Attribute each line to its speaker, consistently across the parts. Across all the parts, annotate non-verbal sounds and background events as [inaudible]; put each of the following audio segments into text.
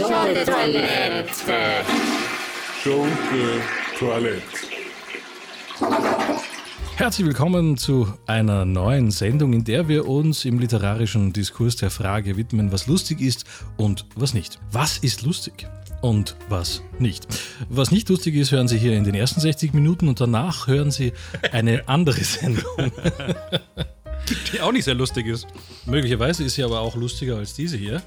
Speaker 1: Schunke Toilette.
Speaker 2: Schunke Toilette.
Speaker 3: Herzlich willkommen zu einer neuen Sendung, in der wir uns im literarischen Diskurs der Frage widmen, was lustig ist und was nicht. Was ist lustig? Und was nicht. Was nicht lustig ist, hören Sie hier in den ersten 60 Minuten und danach hören Sie eine [laughs] andere Sendung.
Speaker 4: Die auch nicht sehr lustig ist.
Speaker 3: Möglicherweise ist sie aber auch lustiger als diese hier.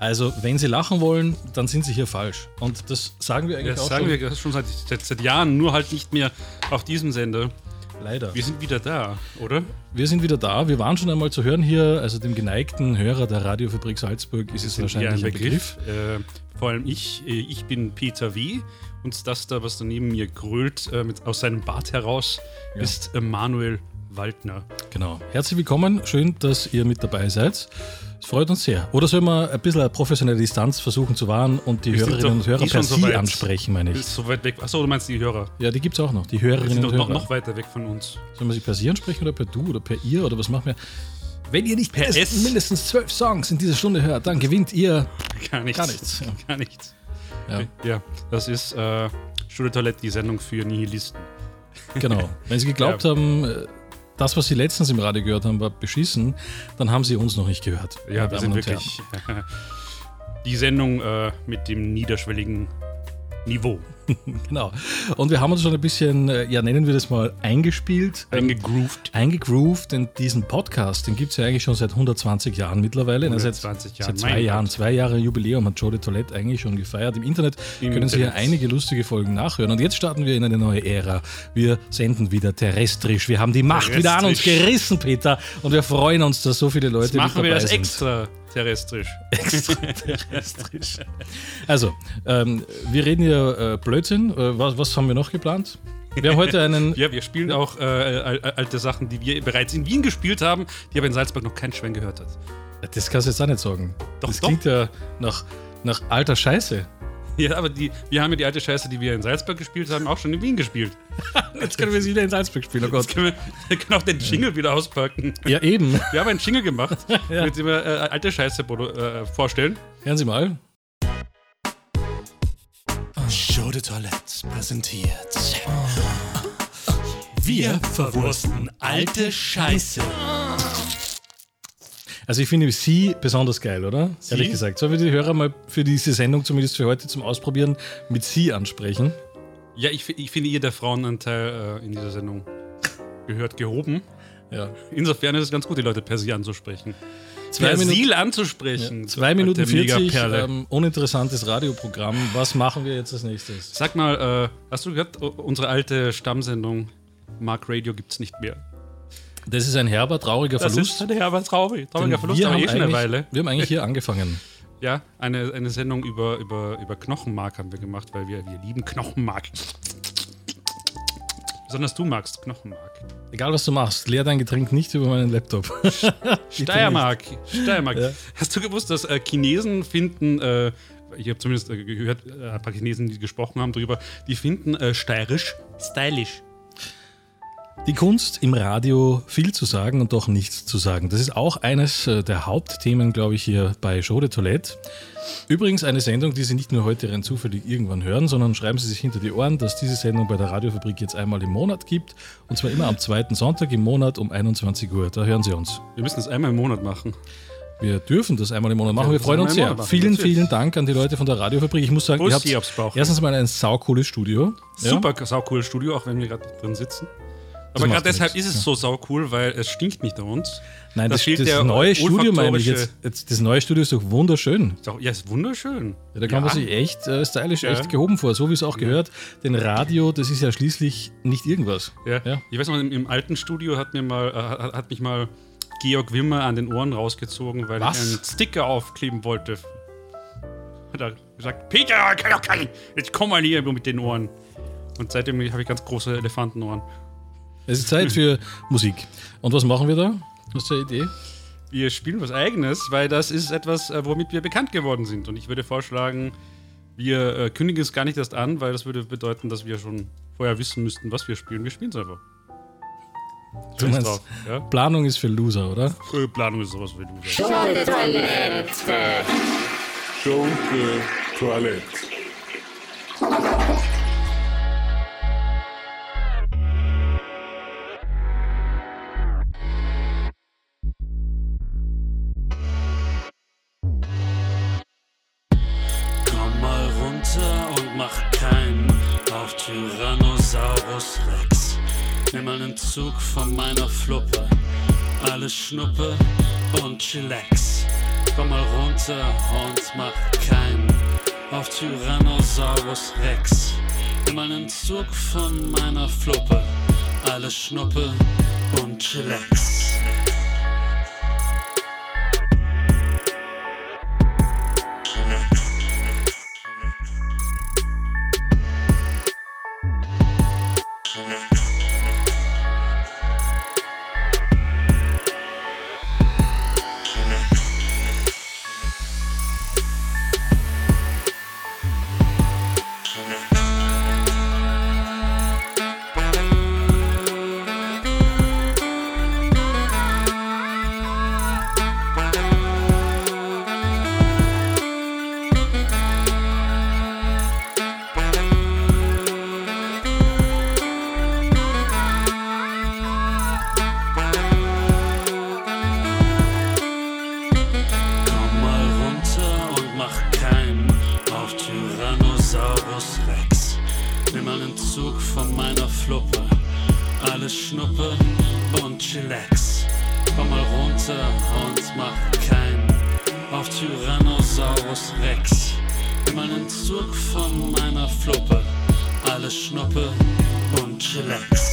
Speaker 3: Also, wenn Sie lachen wollen, dann sind Sie hier falsch. Und das sagen wir eigentlich
Speaker 4: Das
Speaker 3: auch
Speaker 4: sagen
Speaker 3: schon.
Speaker 4: wir schon seit, seit, seit Jahren, nur halt nicht mehr auf diesem Sender.
Speaker 3: Leider.
Speaker 4: Wir sind wieder da, oder?
Speaker 3: Wir sind wieder da. Wir waren schon einmal zu hören hier. Also dem geneigten Hörer der Radiofabrik Salzburg ist es
Speaker 4: wir
Speaker 3: wahrscheinlich ein Begriff.
Speaker 4: Äh, vor allem ich. äh, Ich bin Peter W. Und das da, was da neben mir grölt, äh, mit, aus seinem Bart heraus,
Speaker 3: Ja.
Speaker 4: ist Manuel Waldner.
Speaker 3: Genau. Herzlich willkommen. Schön, dass ihr mit dabei seid. Es freut uns sehr. Oder sollen wir ein bisschen eine professionelle Distanz versuchen zu wahren und die
Speaker 4: Wir
Speaker 3: Hörerinnen und Hörer per
Speaker 4: so
Speaker 3: Sie ansprechen, meine ich.
Speaker 4: So weit weg. Achso, du meinst die Hörer.
Speaker 3: Ja, die gibt es auch noch. Die Hörerinnen
Speaker 4: sind
Speaker 3: und Hörer.
Speaker 4: noch, noch weiter weg von uns.
Speaker 3: Sollen wir sie per Sie ansprechen oder per Du oder per Ihr oder was machen wir? Wenn ihr nicht
Speaker 4: Per
Speaker 3: mindestens, mindestens zwölf Songs in dieser Stunde hört, dann gewinnt ihr
Speaker 4: Gar nichts.
Speaker 3: gar nichts.
Speaker 4: Gar nichts.
Speaker 3: Ja,
Speaker 4: Ja, das ist äh, Schule Toilette, die Sendung für Nihilisten.
Speaker 3: genau. Wenn Sie geglaubt haben, äh, das, was Sie letztens im Radio gehört haben, war beschissen, dann haben Sie uns noch nicht gehört.
Speaker 4: Ja, wir sind wirklich [laughs] die Sendung äh, mit dem niederschwelligen Niveau [laughs]
Speaker 3: Genau. Und wir haben uns schon ein bisschen, äh, ja, nennen wir das mal, eingespielt. ähm,
Speaker 4: eingegroovt.
Speaker 3: eingegroovt, denn diesen Podcast, den gibt es ja eigentlich schon seit 120 Jahren mittlerweile.
Speaker 4: 120
Speaker 3: seit,
Speaker 4: Jahren,
Speaker 3: Seit zwei
Speaker 4: mein
Speaker 3: Jahren,
Speaker 4: Gott.
Speaker 3: zwei Jahre Jubiläum hat Joe de Toilette eigentlich schon gefeiert. Im Internet
Speaker 4: Im
Speaker 3: können Sie hier
Speaker 4: Internet.
Speaker 3: einige lustige Folgen nachhören. Und jetzt starten wir in eine neue Ära. Wir senden wieder terrestrisch. Wir haben die Macht wieder an uns gerissen, Peter. Und wir freuen uns, dass so viele Leute
Speaker 4: Jetzt machen wir das
Speaker 3: sind.
Speaker 4: extra terrestrisch. [laughs]
Speaker 3: terrestrisch. Also, ähm, wir reden hier äh, Blödsinn. Äh, was, was haben wir noch geplant? Wir haben heute einen [laughs]
Speaker 4: Ja, wir spielen auch äh, al- al- alte Sachen, die wir bereits in Wien gespielt haben, die aber in Salzburg noch kein Schwein gehört hat.
Speaker 3: Das kannst du jetzt auch nicht sagen.
Speaker 4: Doch,
Speaker 3: das
Speaker 4: doch.
Speaker 3: klingt ja nach, nach alter Scheiße.
Speaker 4: Ja, aber die, wir haben ja die alte Scheiße, die wir in Salzburg gespielt haben, auch schon in Wien gespielt. [laughs]
Speaker 3: Jetzt können wir sie wieder in Salzburg spielen, oh Gott.
Speaker 4: Jetzt können wir, wir können auch den Jingle wieder auspacken.
Speaker 3: Ja, eben.
Speaker 4: Wir haben einen Jingle gemacht, [laughs]
Speaker 3: Ja.
Speaker 4: mit dem wir äh, alte Scheiße äh, vorstellen.
Speaker 3: Hören Sie mal.
Speaker 5: Show de Toilette präsentiert. Wir verwursten alte Scheiße.
Speaker 3: Also ich finde Sie besonders geil, oder? Ehrlich gesagt. Sollen wir die Hörer mal für diese Sendung, zumindest für heute zum Ausprobieren, mit Sie ansprechen?
Speaker 4: Ja, ich, ich finde ihr der Frauenanteil äh, in dieser Sendung gehört gehoben.
Speaker 3: Ja.
Speaker 4: Insofern ist es ganz gut, die Leute per Sie anzusprechen.
Speaker 3: Zwei
Speaker 4: per
Speaker 3: Minuten-
Speaker 4: anzusprechen.
Speaker 3: Zwei Minuten
Speaker 4: Alte
Speaker 3: 40,
Speaker 4: Megaperle.
Speaker 3: ähm, uninteressantes Radioprogramm. Was machen wir jetzt als nächstes?
Speaker 4: Sag mal, äh, hast du gehört, unsere alte Stammsendung Mark Radio gibt es nicht mehr.
Speaker 3: Das ist ein herber, trauriger Verlust.
Speaker 4: ein herber traurig,
Speaker 3: denn
Speaker 4: trauriger Verlust,
Speaker 3: wir,
Speaker 4: aber
Speaker 3: haben
Speaker 4: eh schon eine
Speaker 3: eigentlich,
Speaker 4: Weile.
Speaker 3: wir haben eigentlich hier angefangen. [laughs]
Speaker 4: Ja, eine, eine Sendung über, über, über Knochenmark haben wir gemacht, weil wir, wir lieben Knochenmark. Besonders du magst Knochenmark.
Speaker 3: Egal was du machst, leer dein Getränk nicht über meinen Laptop. [laughs]
Speaker 4: Steiermark. Steiermark.
Speaker 3: Ja.
Speaker 4: Hast du gewusst, dass äh, Chinesen finden, äh, ich habe zumindest äh, gehört, äh, ein paar Chinesen, die gesprochen haben darüber, die finden äh, steirisch stylisch.
Speaker 3: Die Kunst im Radio viel zu sagen und doch nichts zu sagen. Das ist auch eines äh, der Hauptthemen, glaube ich, hier bei Show de Toilette. Übrigens eine Sendung, die Sie nicht nur heute rein zufällig irgendwann hören, sondern schreiben Sie sich hinter die Ohren, dass diese Sendung bei der Radiofabrik jetzt einmal im Monat gibt. Und zwar immer am zweiten Sonntag im Monat um 21 Uhr. Da hören Sie uns.
Speaker 4: Wir müssen das einmal im Monat machen.
Speaker 3: Wir dürfen das einmal im Monat machen.
Speaker 4: Ja,
Speaker 3: Wir freuen uns sehr. Vielen,
Speaker 4: natürlich.
Speaker 3: vielen Dank an die Leute von der Radiofabrik. Ich muss sagen, ihr
Speaker 4: Bussi
Speaker 3: habt erstens mal ein saucooles Studio. Ja?
Speaker 4: Super saucooles Studio, auch wenn wir gerade drin sitzen. Aber gerade deshalb
Speaker 3: nichts.
Speaker 4: ist es so saucool, weil es stinkt nicht an uns.
Speaker 3: Nein,
Speaker 4: Da
Speaker 3: das, das
Speaker 4: der
Speaker 3: neue Studio meine ich jetzt, jetzt. Das neue Studio ist doch wunderschön.
Speaker 4: Ist auch- Ja, ist wunderschön.
Speaker 3: Ja, da kann man sich echt äh, stylisch
Speaker 4: Ja.
Speaker 3: echt gehoben vor, so wie es auch gehört. Denn Radio, das ist ja schließlich nicht irgendwas.
Speaker 4: Ja.
Speaker 3: Ja.
Speaker 4: Ich weiß noch, im, im alten Studio hat, mir mal, äh, hat, mich mal Georg Wimmer an den Ohren rausgezogen, weil
Speaker 3: Was?
Speaker 4: ich einen Sticker aufkleben wollte. Hat er gesagt, Peter, kann doch kein, jetzt komm mal hier mit den Ohren. Und seitdem habe ich ganz große Elefantenohren.
Speaker 3: Es ist Zeit für Musik. Und was machen wir da? Hast du eine Idee?
Speaker 4: Wir spielen was Eigenes, weil das ist etwas, äh, womit wir bekannt geworden sind. Und ich würde vorschlagen, wir äh, kündigen es gar nicht erst an, weil das würde bedeuten, dass wir schon vorher wissen müssten, was wir spielen. Wir spielen es einfach.
Speaker 3: Du meinst,
Speaker 4: drauf, ja?
Speaker 3: Planung ist für Loser, oder?
Speaker 4: Äh, Planung ist sowas du sagst.
Speaker 1: Schunke Toilette.
Speaker 2: Schunke Toilette.
Speaker 4: Tyrannosaurus Rex. Nimm einen Zug von meiner Fluppe, alles Schnuppe und Chillax. Komm mal runter und mach keinen auf Tyrannosaurus Rex. Nimm einen Zug von meiner Fluppe, alles Schnuppe und Chillax. Und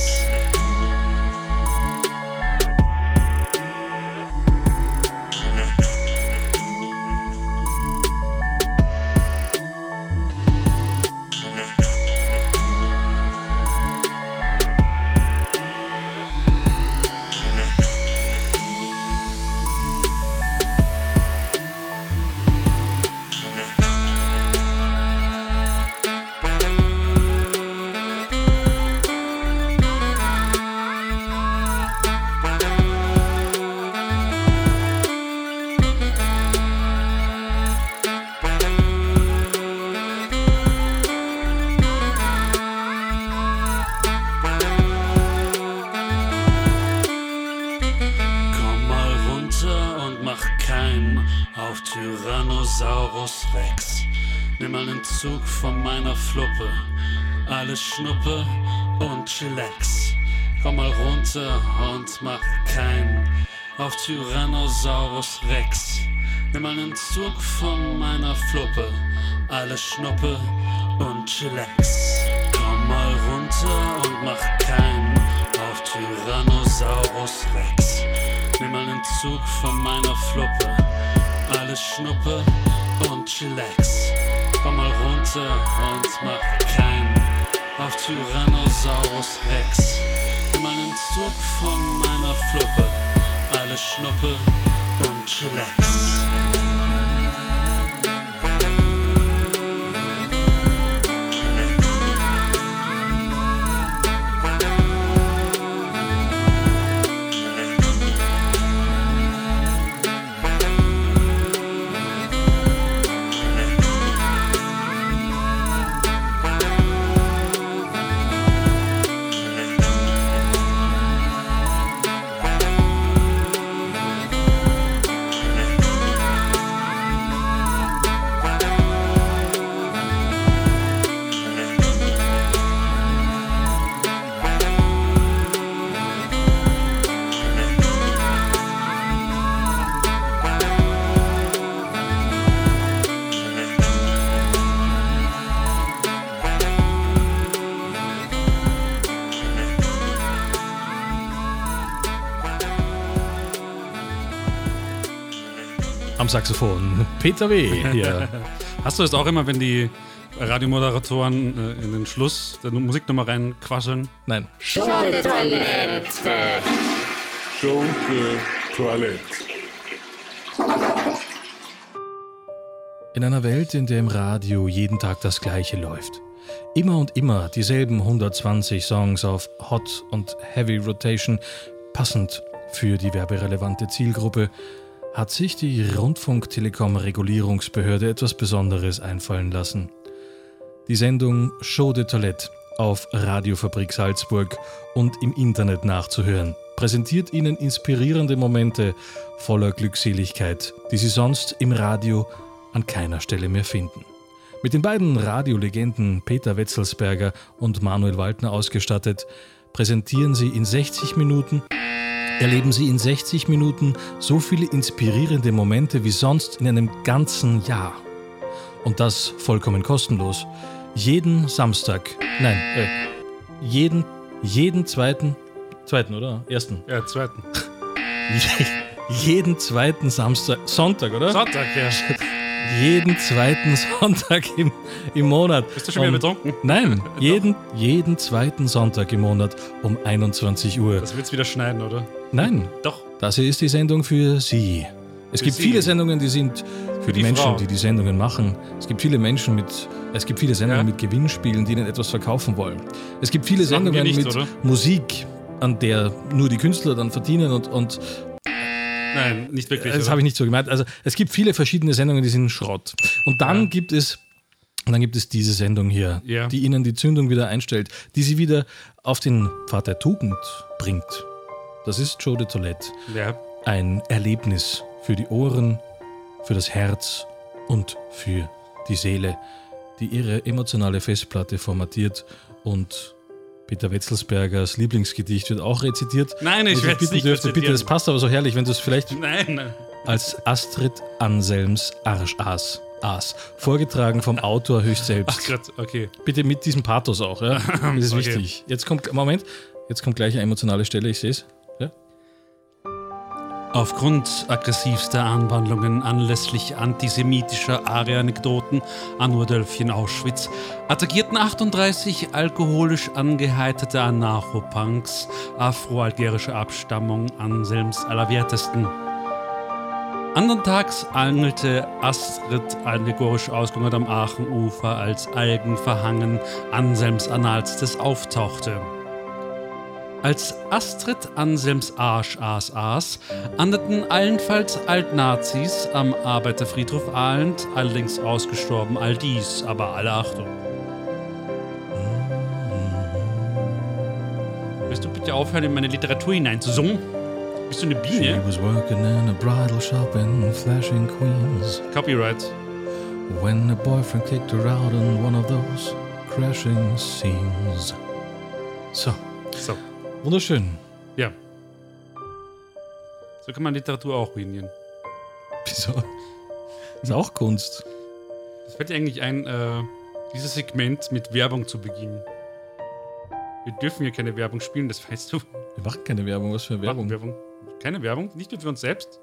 Speaker 4: Schnuppe und Chillax. Komm mal runter und mach keinen auf Tyrannosaurus Rex. Nimm mal einen Zug von meiner Fluppe, alles Schnuppe und Chillax. Komm mal runter und mach keinen auf Tyrannosaurus Rex. Nimm mal einen Zug von meiner Fluppe, alles Schnuppe und Chillax. Komm mal runter und mach keinen auf Tyrannosaurus Rex. Nimm mal einen Zug von meiner Fluppe, alles Schnuppe und Chillax.
Speaker 3: Am Saxophon [laughs] Peter W. Hier.
Speaker 6: Hast du das auch immer, wenn die Radiomoderatoren äh, in den Schluss der Musiknummer reinquasseln?
Speaker 3: Nein.
Speaker 7: Schode Toilette.
Speaker 2: Schunke Toilette.
Speaker 3: In einer Welt, in der im Radio jeden Tag das Gleiche läuft. Immer und immer dieselben 120 Songs auf Hot und Heavy Rotation, passend für die werberelevante Zielgruppe, hat sich die Rundfunk-Telekom-Regulierungsbehörde etwas Besonderes einfallen lassen. Die Sendung Show de Toilette auf Radiofabrik Salzburg und im Internet nachzuhören, präsentiert Ihnen inspirierende Momente voller Glückseligkeit, die Sie sonst im Radio an keiner Stelle mehr finden. Mit den beiden Radiolegenden Peter Wetzelsberger und Manuel Waldner ausgestattet, präsentieren Sie in 60 Minuten erleben Sie in 60 Minuten so viele inspirierende Momente wie sonst in einem ganzen Jahr. Und das vollkommen kostenlos. Jeden Samstag, nein, äh, jeden, jeden zweiten, zweiten oder? Ersten.
Speaker 4: Ja, zweiten. [laughs]
Speaker 3: jeden zweiten Samstag, Sonntag, oder?
Speaker 4: Sonntag, ja. [laughs]
Speaker 3: jeden zweiten Sonntag im, im Monat.
Speaker 4: Bist du schon wieder
Speaker 3: Um-
Speaker 4: betrunken?
Speaker 3: Nein, [laughs] jeden, jeden zweiten Sonntag im Monat um 21 Uhr.
Speaker 4: Das wird's wieder schneiden, oder?
Speaker 3: Nein,
Speaker 4: Doch.
Speaker 3: das hier ist die Sendung für Sie. Es
Speaker 4: Für
Speaker 3: gibt
Speaker 4: Sie.
Speaker 3: viele Sendungen, die sind für die,
Speaker 4: die
Speaker 3: Menschen,
Speaker 4: Frau.
Speaker 3: die die Sendungen machen. Es gibt viele Menschen mit, es gibt viele Sendungen
Speaker 4: Ja.
Speaker 3: mit Gewinnspielen, die ihnen etwas verkaufen wollen. Es gibt viele Sendungen
Speaker 4: nicht,
Speaker 3: mit
Speaker 4: oder?
Speaker 3: Musik, an der nur die Künstler dann verdienen und, und
Speaker 4: Nein, nicht wirklich.
Speaker 3: das habe ich nicht so gemeint. Also es gibt viele verschiedene Sendungen, die sind Schrott. Und dann
Speaker 4: Ja.
Speaker 3: gibt es und dann gibt es diese Sendung hier,
Speaker 4: Ja.
Speaker 3: die Ihnen die Zündung wieder einstellt, die Sie wieder auf den Pfad der Tugend bringt. Das ist Joe de Toilette.
Speaker 4: Ja.
Speaker 3: Ein Erlebnis für die Ohren, für das Herz und für die Seele, die ihre emotionale Festplatte formatiert und Peter Wetzelsbergers Lieblingsgedicht wird auch rezitiert.
Speaker 4: Nein, ich werd's
Speaker 3: bitten
Speaker 4: nicht
Speaker 3: dürfte, bitte, das passt aber so herrlich, wenn du es vielleicht
Speaker 4: Nein, nein.
Speaker 3: als Astrid Anselms Arschaas Aas, vorgetragen vom Autor höchst
Speaker 4: Ach
Speaker 3: selbst.
Speaker 4: Gott, okay.
Speaker 3: Bitte mit diesem Pathos auch, ja? [laughs] Das ist
Speaker 4: Okay.
Speaker 3: wichtig. Jetzt kommt, Moment, jetzt kommt gleich eine emotionale Stelle, ich sehe es.
Speaker 5: Aufgrund aggressivster Anwandlungen anlässlich antisemitischer Aria-Anekdoten an Urdölfchen Auschwitz attackierten 38 alkoholisch angeheiterte Anarcho-Punks afro-algerischer Abstammung Anselms Allerwertesten. Andern Tags angelte Astrid allegorisch ausgehungert am Aachenufer, als Algen verhangen Anselms Analstes auftauchte. Als Astrid Anselms Arsch aß aß, andeten allenfalls Altnazis am Arbeiterfriedhof Ahlend, allerdings ausgestorben all dies, aber alle Achtung. Willst du bitte aufhören, in meine Literatur hineinzusummen? Bist du eine
Speaker 3: She
Speaker 5: Biene?
Speaker 3: was working in a bridal shop in Flashing Queens
Speaker 4: Copyright.
Speaker 3: when her boyfriend kicked her out in one of those crashing scenes. So,
Speaker 4: So,
Speaker 3: wunderschön.
Speaker 4: ja. So kann man Literatur auch ruinieren.
Speaker 3: Wieso? Ist auch Kunst.
Speaker 4: Es fällt dir eigentlich ein, äh, dieses Segment mit Werbung zu beginnen. Wir dürfen hier keine Werbung spielen, das weißt du. [laughs]
Speaker 3: Wir machen keine Werbung, was für
Speaker 4: Werbung.
Speaker 3: Werbung.
Speaker 4: Werbung. Keine Werbung, nicht nur für uns selbst.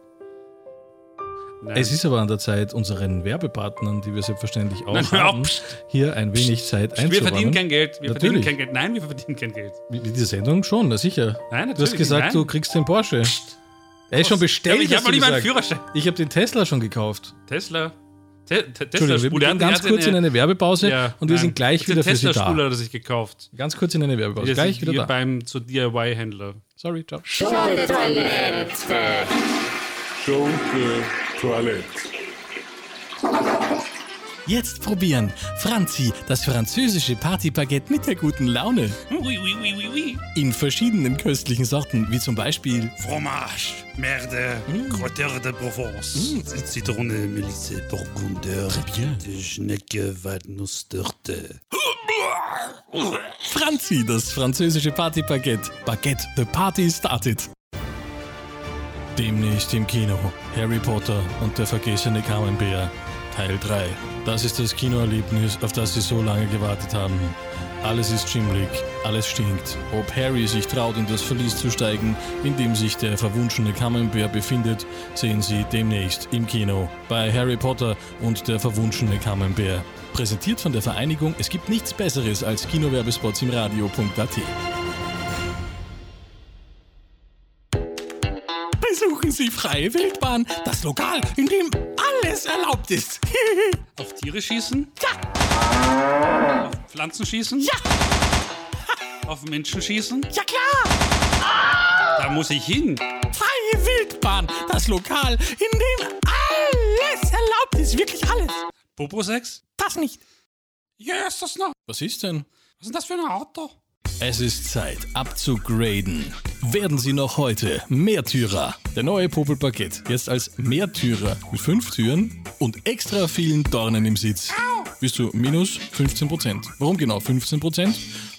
Speaker 4: Nein.
Speaker 3: Es ist aber an der Zeit, unseren Werbepartnern, die wir selbstverständlich auch
Speaker 4: Nein,
Speaker 3: haben,
Speaker 4: auf.
Speaker 3: hier ein wenig Zeit
Speaker 4: wir verdienen
Speaker 3: einzuräumen.
Speaker 4: kein Geld. Wir
Speaker 3: Natürlich.
Speaker 4: verdienen kein Geld. Nein, wir verdienen kein Geld.
Speaker 3: Diese Sendung schon, na sicher.
Speaker 4: Nein, natürlich.
Speaker 3: Du hast gesagt,
Speaker 4: nein.
Speaker 3: du kriegst den Porsche. Er ist schon
Speaker 4: Ja,
Speaker 3: bestellt,
Speaker 4: aber ich habe noch nicht mal einen
Speaker 3: gesagt.
Speaker 4: Führerschein.
Speaker 3: Ich habe den Tesla schon gekauft.
Speaker 4: Tesla. Te Te Tesla
Speaker 3: wir gehen ganz kurz in eine Werbepause
Speaker 4: ja,
Speaker 3: und wir
Speaker 4: nein.
Speaker 3: sind gleich wieder für Sie
Speaker 4: Tesla
Speaker 3: da.
Speaker 4: hat er sich gekauft.
Speaker 3: Ganz kurz in eine Werbepause.
Speaker 4: Wir
Speaker 3: Gleich
Speaker 4: sind
Speaker 3: wieder
Speaker 4: hier
Speaker 3: da.
Speaker 4: beim zu DIY-Händler.
Speaker 3: Sorry, ciao.
Speaker 1: Show de Toilette.
Speaker 8: Jetzt probieren. Franzi, das französische Partybaguette mit der guten Laune.
Speaker 5: Oui, oui, oui, oui, oui.
Speaker 8: In verschiedenen köstlichen Sorten, wie zum Beispiel
Speaker 5: Fromage, Merde, Kräuter de Provence, Zitrone, Melisse, Burgunder,
Speaker 8: bien.
Speaker 5: Schnecke, Walnuss, Dürte.
Speaker 8: Franzi, das französische Partybaguette. Baguette, the party started.
Speaker 3: Demnächst im Kino. Harry Potter und der vergessene Camembert. Teil 3. Das ist das Kinoerlebnis, auf das Sie so lange gewartet haben. Alles ist schimmlig, alles stinkt. Ob Harry sich traut, in das Verlies zu steigen, in dem sich der verwunschene Camembert befindet, sehen Sie demnächst im Kino bei Harry Potter und der verwunschene Camembert. Präsentiert von der Vereinigung Es gibt nichts Besseres als Kinowerbespots im Radio.at.
Speaker 8: Sie Freie Wildbahn, das Lokal, in dem alles erlaubt ist. [laughs]
Speaker 5: Auf Tiere schießen? Ja. Auf Pflanzen schießen?
Speaker 8: Ja. [laughs]
Speaker 5: Auf Menschen schießen?
Speaker 8: ja klar,
Speaker 5: Da muss ich hin.
Speaker 8: Freie Wildbahn.
Speaker 9: Das Lokal, in dem alles erlaubt ist, wirklich alles.
Speaker 10: Popo-Sex?
Speaker 9: Das nicht.
Speaker 10: Ja, ist das noch.
Speaker 11: Was ist denn?
Speaker 10: Was ist denn das für ein Auto?
Speaker 11: Es ist Zeit, abzugraden. Werden Sie noch heute Mehrtürer. Der neue Popel-Parkett. Jetzt als Mehrtürer mit fünf Türen und extra vielen Dornen im Sitz. Bist du minus 15%. Warum genau 15%?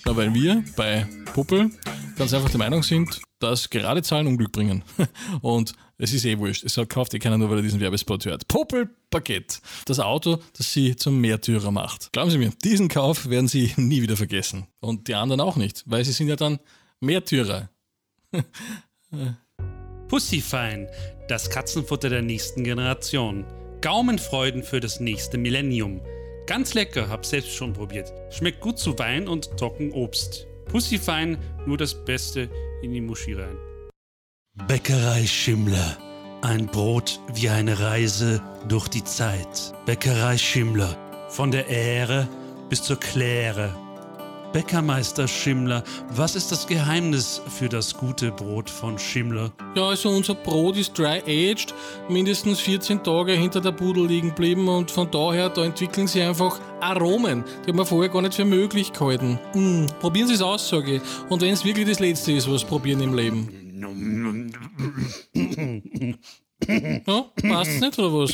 Speaker 11: Na, weil wir bei Popel ganz einfach der Meinung sind, dass gerade Zahlen Unglück bringen. [laughs] Und es ist eh wurscht. Es kauft eh keiner nur, weil er diesen Werbespot hört. Popel-Paket. Das Auto, das Sie zum Mehrtürer macht. Glauben Sie mir, diesen Kauf werden Sie [laughs] nie wieder vergessen. Und die anderen auch nicht, weil Sie sind ja dann Mehrtürer. [laughs]
Speaker 4: Pussyfein, das Katzenfutter der nächsten Generation. Gaumenfreuden für das nächste Millennium. Ganz lecker, hab selbst schon probiert. Schmeckt gut zu Wein und Trockenobst. Pussyfein, nur das Beste in die Muschi rein. Bäckerei Schimmler. Ein Brot wie eine Reise durch die Zeit. Bäckerei Schimmler. Von der Ähre bis zur Kläre. Bäckermeister Schimmler, was ist das Geheimnis für das gute Brot von Schimmler?
Speaker 11: Ja, also unser Brot ist dry-aged, mindestens 14 Tage hinter der Pudel liegen geblieben und von daher, da entwickeln sie einfach Aromen. Die haben wir vorher gar nicht für möglich gehalten. Mm, probieren Sie es aus, sage ich. Und wenn es wirklich das Letzte ist, was probieren im Leben. Ja, passt nicht oder was?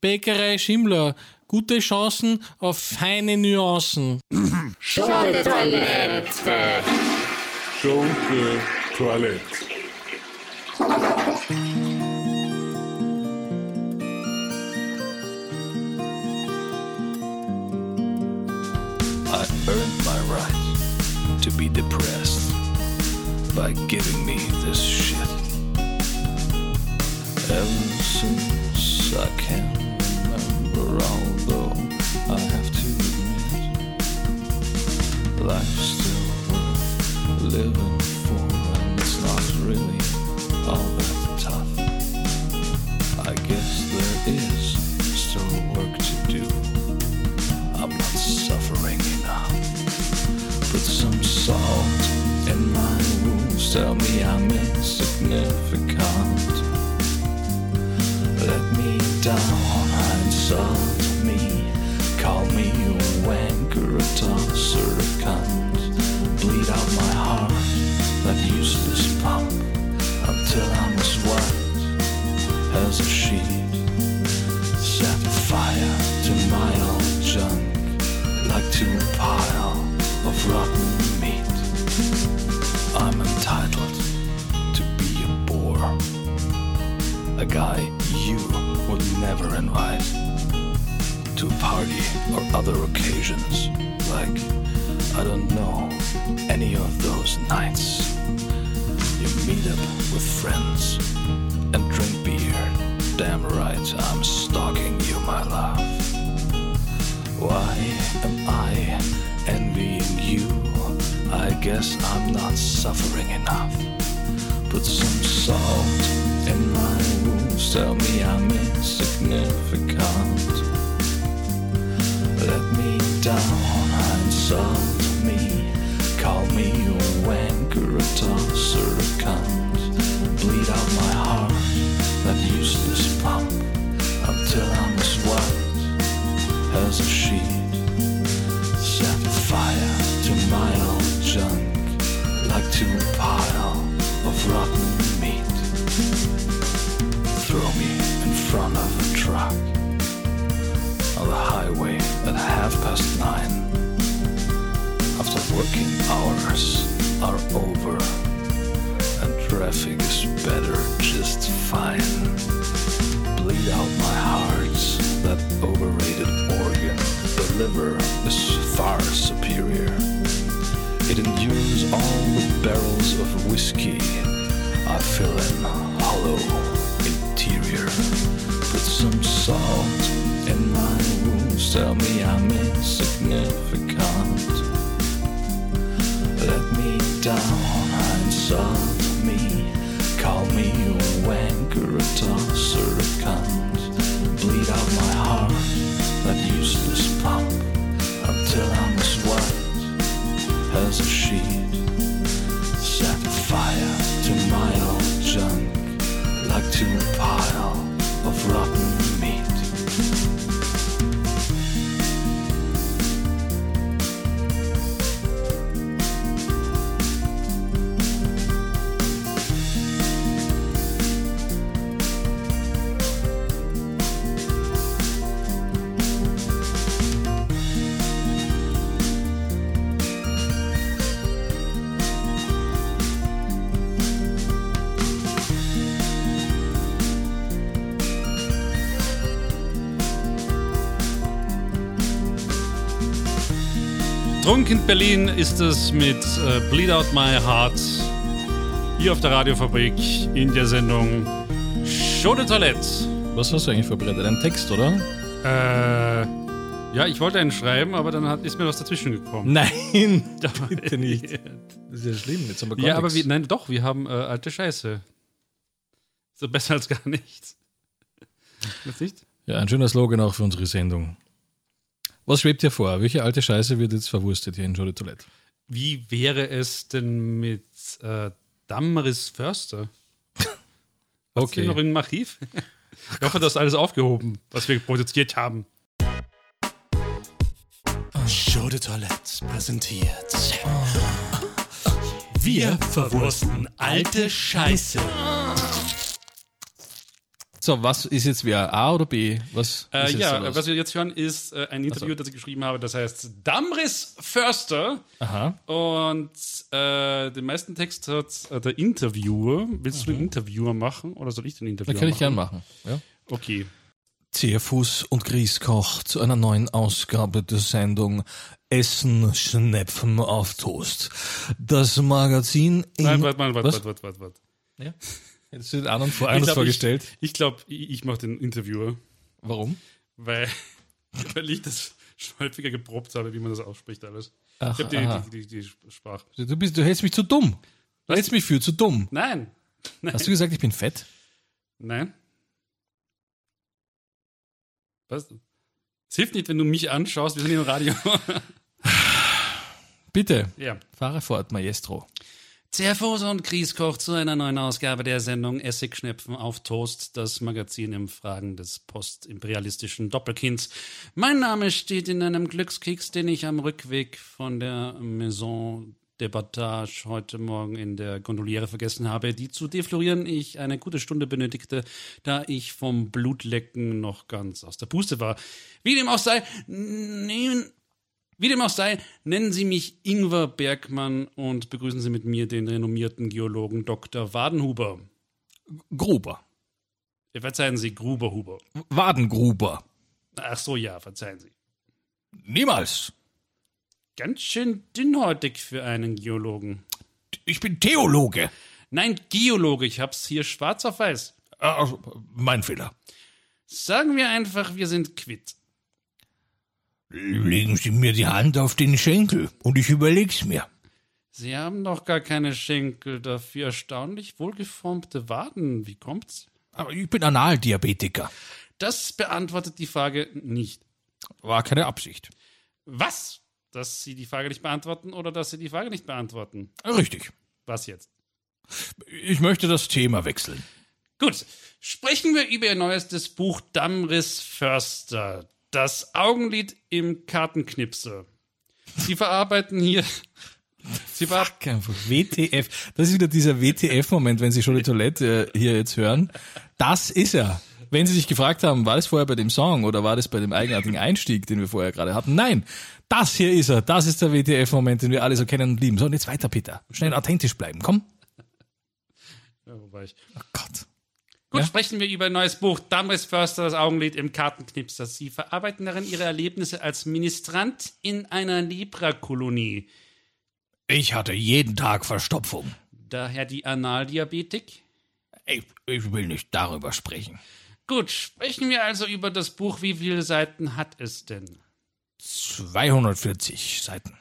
Speaker 11: Bäckerei Schimmler. Gute Chancen auf feine Nuancen.
Speaker 12: Schunke-Toilette.
Speaker 2: Schunke Toilette.
Speaker 3: I earned my right to be depressed by giving me this shit. Ever since I can remember, although I have to admit, life's still worth living Tell me I'm insignificant. Let me down, insult me. Call me a wanker, a tosser, a cunt. Bleed out my heart, that useless pump, until I'm as white as a sheet. Set fire to my old junk like to a pile of rotten guy you would never invite to a party or other occasions, like I don't know any of those nights. You meet up with friends and drink beer. Damn right, I'm stalking you, my love. Why am I envying you? I guess I'm not suffering enough. Put some salt Tell me I'm insignificant. Let me down, insult me. Call me a wanker, a tosser, a cunt. Bleed out my heart, that useless pump, until I'm as white as a sheet. Set fire to my old junk, like to a pile of rotten meat. Throw me in front of a truck on the highway at half past nine. After working hours are over and traffic is better Tell me I'm insignificant. Let me down, insult me. Call me a wanker, a tosser,
Speaker 4: Trunk in Berlin ist es mit äh, Bleed Out My Heart hier auf der Radiofabrik in der Sendung Show de Toilette.
Speaker 3: Was hast du eigentlich vorbereitet? Ein Text, oder?
Speaker 4: Äh, ja, ich wollte einen schreiben, aber dann hat, ist mir was dazwischen gekommen.
Speaker 3: Nein, [laughs] [laughs] bitte nicht. Das ist ja schlimm, jetzt haben wir gar
Speaker 4: Ja, aber wir, nein, doch, wir haben äh, alte Scheiße. So besser als gar nichts. [laughs] Das nicht?
Speaker 3: Ja, ein schöner Slogan auch für unsere Sendung. Was schwebt dir vor? Welche alte Scheiße wird jetzt verwurstet hier in Show de Toilette?
Speaker 4: Wie wäre es denn mit äh, Damaris Förster? [laughs] Den noch
Speaker 3: Okay.
Speaker 4: im Archiv? Ich hoffe, das ist alles aufgehoben, was wir produziert haben.
Speaker 8: Show de Toilette präsentiert. Wir verwursten alte Scheiße.
Speaker 3: So, was ist jetzt wer? A oder B? Was
Speaker 4: Äh, ja, was wir jetzt hören, ist äh, ein Interview, das ich geschrieben habe, das heißt Damris Förster.
Speaker 3: Aha.
Speaker 4: Und äh, den meisten Text hat äh, der Interviewer. Willst du den Interviewer machen oder soll ich den Interviewer
Speaker 3: Da kann ich
Speaker 4: machen?
Speaker 3: gern machen. Ja.
Speaker 4: Okay.
Speaker 3: Zierfuß und Grießkoch zu einer neuen Ausgabe der Sendung Essen, Schnepfen auf Toast. Das Magazin in...
Speaker 4: Nein, warte warte,
Speaker 3: Was?
Speaker 4: warte, warte, warte.
Speaker 3: Ja. Hättest du den anderen vor,
Speaker 4: Ich
Speaker 3: anders
Speaker 4: glaub,
Speaker 3: vorgestellt?
Speaker 4: Ich glaube, ich, ich mache den Interviewer,
Speaker 3: Warum?
Speaker 4: weil, [laughs] weil ich das schon häufiger geprobt habe, wie man das ausspricht alles.
Speaker 3: Ach,
Speaker 4: Ich habe die, die, die, die Sprache.
Speaker 3: Du, bist, du hältst mich zu dumm. Du hältst mich für zu dumm.
Speaker 4: Nein,
Speaker 3: Hast du gesagt, ich bin fett?
Speaker 4: nein. Was? Es hilft nicht, wenn du mich anschaust, wir sind im Radio.
Speaker 3: Bitte,
Speaker 4: ja.
Speaker 3: fahre fort, Maestro.
Speaker 4: Zerfuß und Grießkoch zu einer neuen Ausgabe der Sendung Essigschnepfen auf Toast, das Magazin im Fragen des postimperialistischen Doppelkinds. Mein Name steht in einem Glückskeks, den ich am Rückweg von der Maison de Battage heute Morgen in der Gondoliere vergessen habe, die zu deflorieren ich eine gute Stunde benötigte, da ich vom Blutlecken noch ganz aus der Puste war. Wie dem auch sei, nehmen wie dem auch sei, nennen Sie mich Ingwer Bergmann und begrüßen Sie mit mir den renommierten Geologen Dr. Wadenhuber.
Speaker 3: Gruber.
Speaker 4: Äh, Verzeihen Sie, Gruberhuber.
Speaker 3: Wadengruber.
Speaker 4: Ach so, ja, verzeihen Sie.
Speaker 3: Niemals.
Speaker 4: Ganz schön dünnhäutig für einen Geologen.
Speaker 3: Ich bin Theologe.
Speaker 4: Nein, Geologe, ich hab's hier schwarz auf weiß.
Speaker 3: Ah, mein Fehler.
Speaker 4: Sagen wir einfach, wir sind quitt.
Speaker 3: Legen Sie mir die Hand auf den Schenkel und ich überleg's mir.
Speaker 4: Sie haben doch gar keine Schenkel, dafür erstaunlich wohlgeformte Waden. Wie kommt's?
Speaker 3: Aber ich bin Analdiabetiker.
Speaker 4: Das beantwortet die Frage nicht.
Speaker 3: War keine Absicht.
Speaker 4: Was? Dass Sie die Frage nicht beantworten oder dass Sie die Frage nicht beantworten?
Speaker 3: Richtig.
Speaker 4: Was jetzt?
Speaker 3: Ich möchte das Thema wechseln.
Speaker 4: Gut, sprechen wir über Ihr neuestes Buch Damris Förster, das Augenlid im Kartenknipse. Sie verarbeiten hier. Sie.
Speaker 3: Einfach WTF. Das ist wieder dieser WTF-Moment, wenn Sie schon die Toilette äh, hier jetzt hören. Das ist er. Wenn Sie sich gefragt haben, war das vorher bei dem Song oder war das bei dem eigenartigen Einstieg, den wir vorher gerade hatten? Nein, das hier ist er. Das ist der WTF-Moment, den wir alle so kennen und lieben. So, und jetzt weiter, Peter. Schnell authentisch bleiben. Komm.
Speaker 4: Ja, wo war ich?
Speaker 3: Oh Gott.
Speaker 4: Gut,
Speaker 3: Ja?
Speaker 4: sprechen wir über Ihr neues Buch Damris Förster, das Augenlid im Kartenknipser. Sie verarbeiten darin Ihre Erlebnisse als Ministrant in einer Leprakolonie.
Speaker 3: Ich hatte jeden Tag Verstopfung.
Speaker 4: Daher die Analdiabetik.
Speaker 3: Ich, ich will nicht darüber sprechen.
Speaker 4: Gut, sprechen wir also über das Buch. Wie viele Seiten hat es denn?
Speaker 3: 240 Seiten.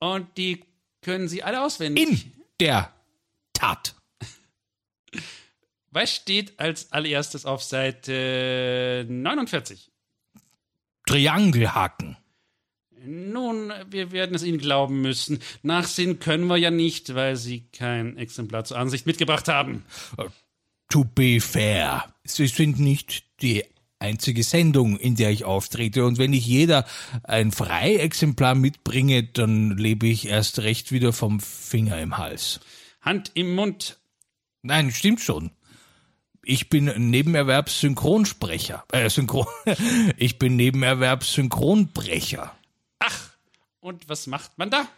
Speaker 4: Und die können Sie alle auswendig.
Speaker 3: In der Tat.
Speaker 4: Was steht als allererstes auf Seite 49?
Speaker 3: Triangelhaken.
Speaker 4: Nun, wir werden es Ihnen glauben müssen. Nachsehen können wir ja nicht, weil Sie kein Exemplar zur Ansicht mitgebracht haben.
Speaker 3: To be fair, Sie sind nicht die einzige Sendung, in der ich auftrete. Und wenn nicht jeder ein Freiexemplar mitbringe, dann lebe ich erst recht wieder vom Finger im Hals.
Speaker 4: Hand im Mund.
Speaker 3: Nein, stimmt schon. Ich bin Nebenerwerbssynchronsprecher. Äh, Synchron. [laughs] Ich bin Nebenerwerbssynchronbrecher.
Speaker 4: Ach, und was macht man da?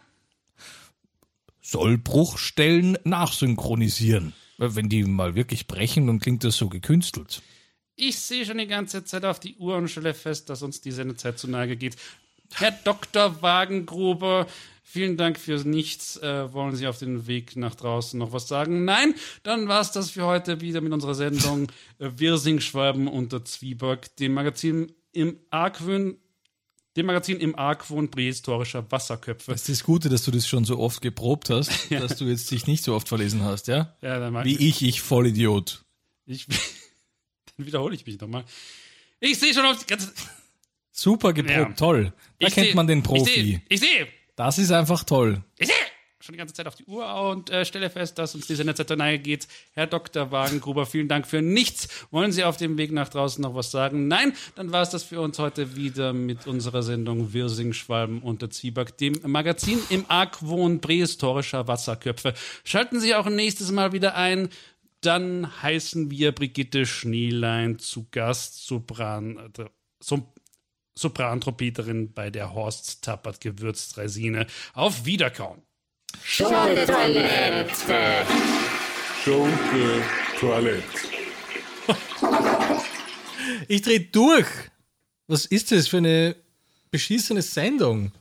Speaker 3: Sollbruchstellen nachsynchronisieren. Wenn die mal wirklich brechen, dann klingt das so gekünstelt.
Speaker 4: Ich sehe schon die ganze Zeit auf die Uhr und stelle fest, dass uns die Sendezeit zu nahe geht. Herr Dr. Wagengruber, vielen Dank fürs Nichts. Äh, wollen Sie auf den Weg nach draußen noch was sagen? Nein? Dann war's das für heute wieder mit unserer Sendung äh, Wirsing-Schwaben unter Zwieback, dem Magazin im Argwöhn, dem Magazin im Argwohn prähistorischer Wasserköpfe.
Speaker 3: Das ist das Gute, dass du das schon so oft geprobt hast, [laughs] dass du jetzt dich nicht so oft verlesen hast, ja?
Speaker 4: Ja, dann mag
Speaker 3: Wie ich, ich Vollidiot.
Speaker 4: ich. [laughs] Dann wiederhole ich mich nochmal. Ich sehe schon auf die ganze.
Speaker 3: Super geprobt,
Speaker 4: Ja.
Speaker 3: toll. Da
Speaker 4: ich
Speaker 3: kennt
Speaker 4: seh-
Speaker 3: man den
Speaker 4: Ich
Speaker 3: Profi.
Speaker 4: sehe, ich sehe,
Speaker 3: Das ist einfach toll.
Speaker 4: ich schon die ganze Zeit auf die Uhr und äh, stelle fest, dass uns die Sendezeit zur Neige geht. Herr Dr. Wagengruber, vielen Dank für nichts. Wollen Sie auf dem Weg nach draußen noch was sagen? Nein, dann war es das für uns heute wieder mit unserer Sendung Wirsing, Schwalben unter Zwieback, dem Magazin im Argwohn prähistorischer Wasserköpfe. Schalten Sie auch nächstes Mal wieder ein. Dann heißen wir Brigitte Schneelein zu Gast, Sopran, äh, Soprantrompeterin bei der Horst Tappert Gewürztresine. Auf Wiederkauen.
Speaker 1: Schunke-Toilette.
Speaker 2: Schunke-Toilette.
Speaker 3: Ich dreh durch. Was ist das für eine beschissene Sendung?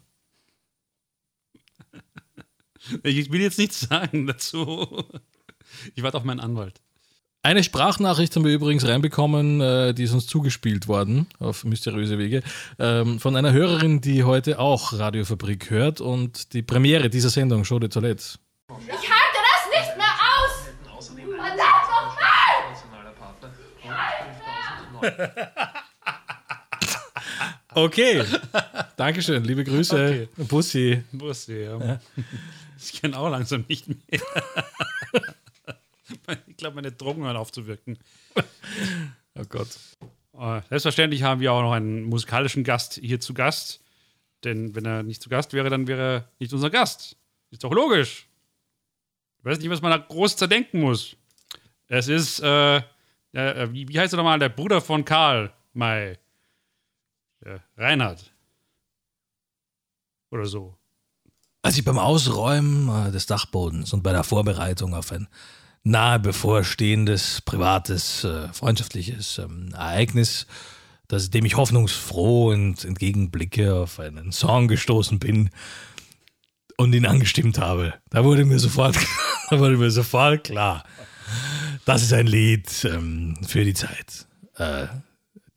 Speaker 4: Ich will jetzt nichts sagen dazu. Ich warte auf meinen Anwalt.
Speaker 3: Eine Sprachnachricht haben wir übrigens reinbekommen, äh, die ist uns zugespielt worden auf mysteriöse Wege, ähm, von einer Hörerin, die heute auch Radiofabrik hört und die Premiere dieser Sendung, Show de Toilette.
Speaker 13: Ich halte das nicht mehr aus! Verdammt nochmal! [laughs]
Speaker 3: Okay, Dankeschön, liebe Grüße, Bussi.
Speaker 4: Bussi, ja. [laughs] Ich kann auch langsam nicht mehr. Ich glaube, meine Drogen hören auf zu wirken. [laughs]
Speaker 3: Oh Gott.
Speaker 4: Äh, Selbstverständlich haben wir auch noch einen musikalischen Gast hier zu Gast. Denn wenn er nicht zu Gast wäre, dann wäre er nicht unser Gast. Ist doch logisch. Ich weiß nicht, was man da groß zerdenken muss. Es ist, äh, äh, wie, wie heißt er nochmal, der Bruder von Karl May. Der Reinhard. Oder so.
Speaker 3: Als ich beim Ausräumen äh, des Dachbodens und bei der Vorbereitung auf ein nahe bevorstehendes, privates, äh, freundschaftliches ähm, Ereignis, das, dem ich hoffnungsfroh und entgegenblicke, auf einen Song gestoßen bin und ihn angestimmt habe, da wurde mir sofort, [laughs] da wurde mir sofort klar, das ist ein Lied ähm, für die Zeit, äh,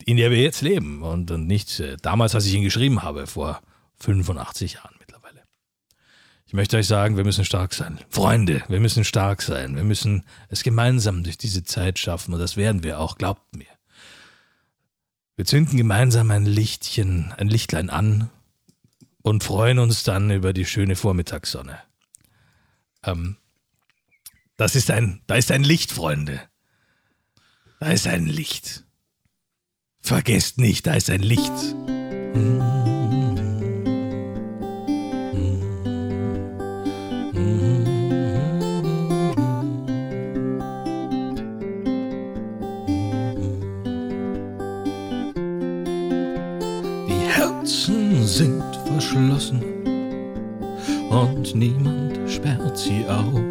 Speaker 3: in der wir jetzt leben und, und nicht äh, damals, als ich ihn geschrieben habe, vor 85 Jahren. Ich möchte euch sagen, wir müssen stark sein. Freunde, wir müssen stark sein. Wir müssen es gemeinsam durch diese Zeit schaffen und das werden wir auch, glaubt mir. Wir zünden gemeinsam ein Lichtchen, ein Lichtlein an und freuen uns dann über die schöne Vormittagssonne. Ähm, das ist ein, da ist ein Licht, Freunde. Da ist ein Licht. Vergesst nicht, da ist ein Licht. Die verschlossen und niemand sperrt sie auf.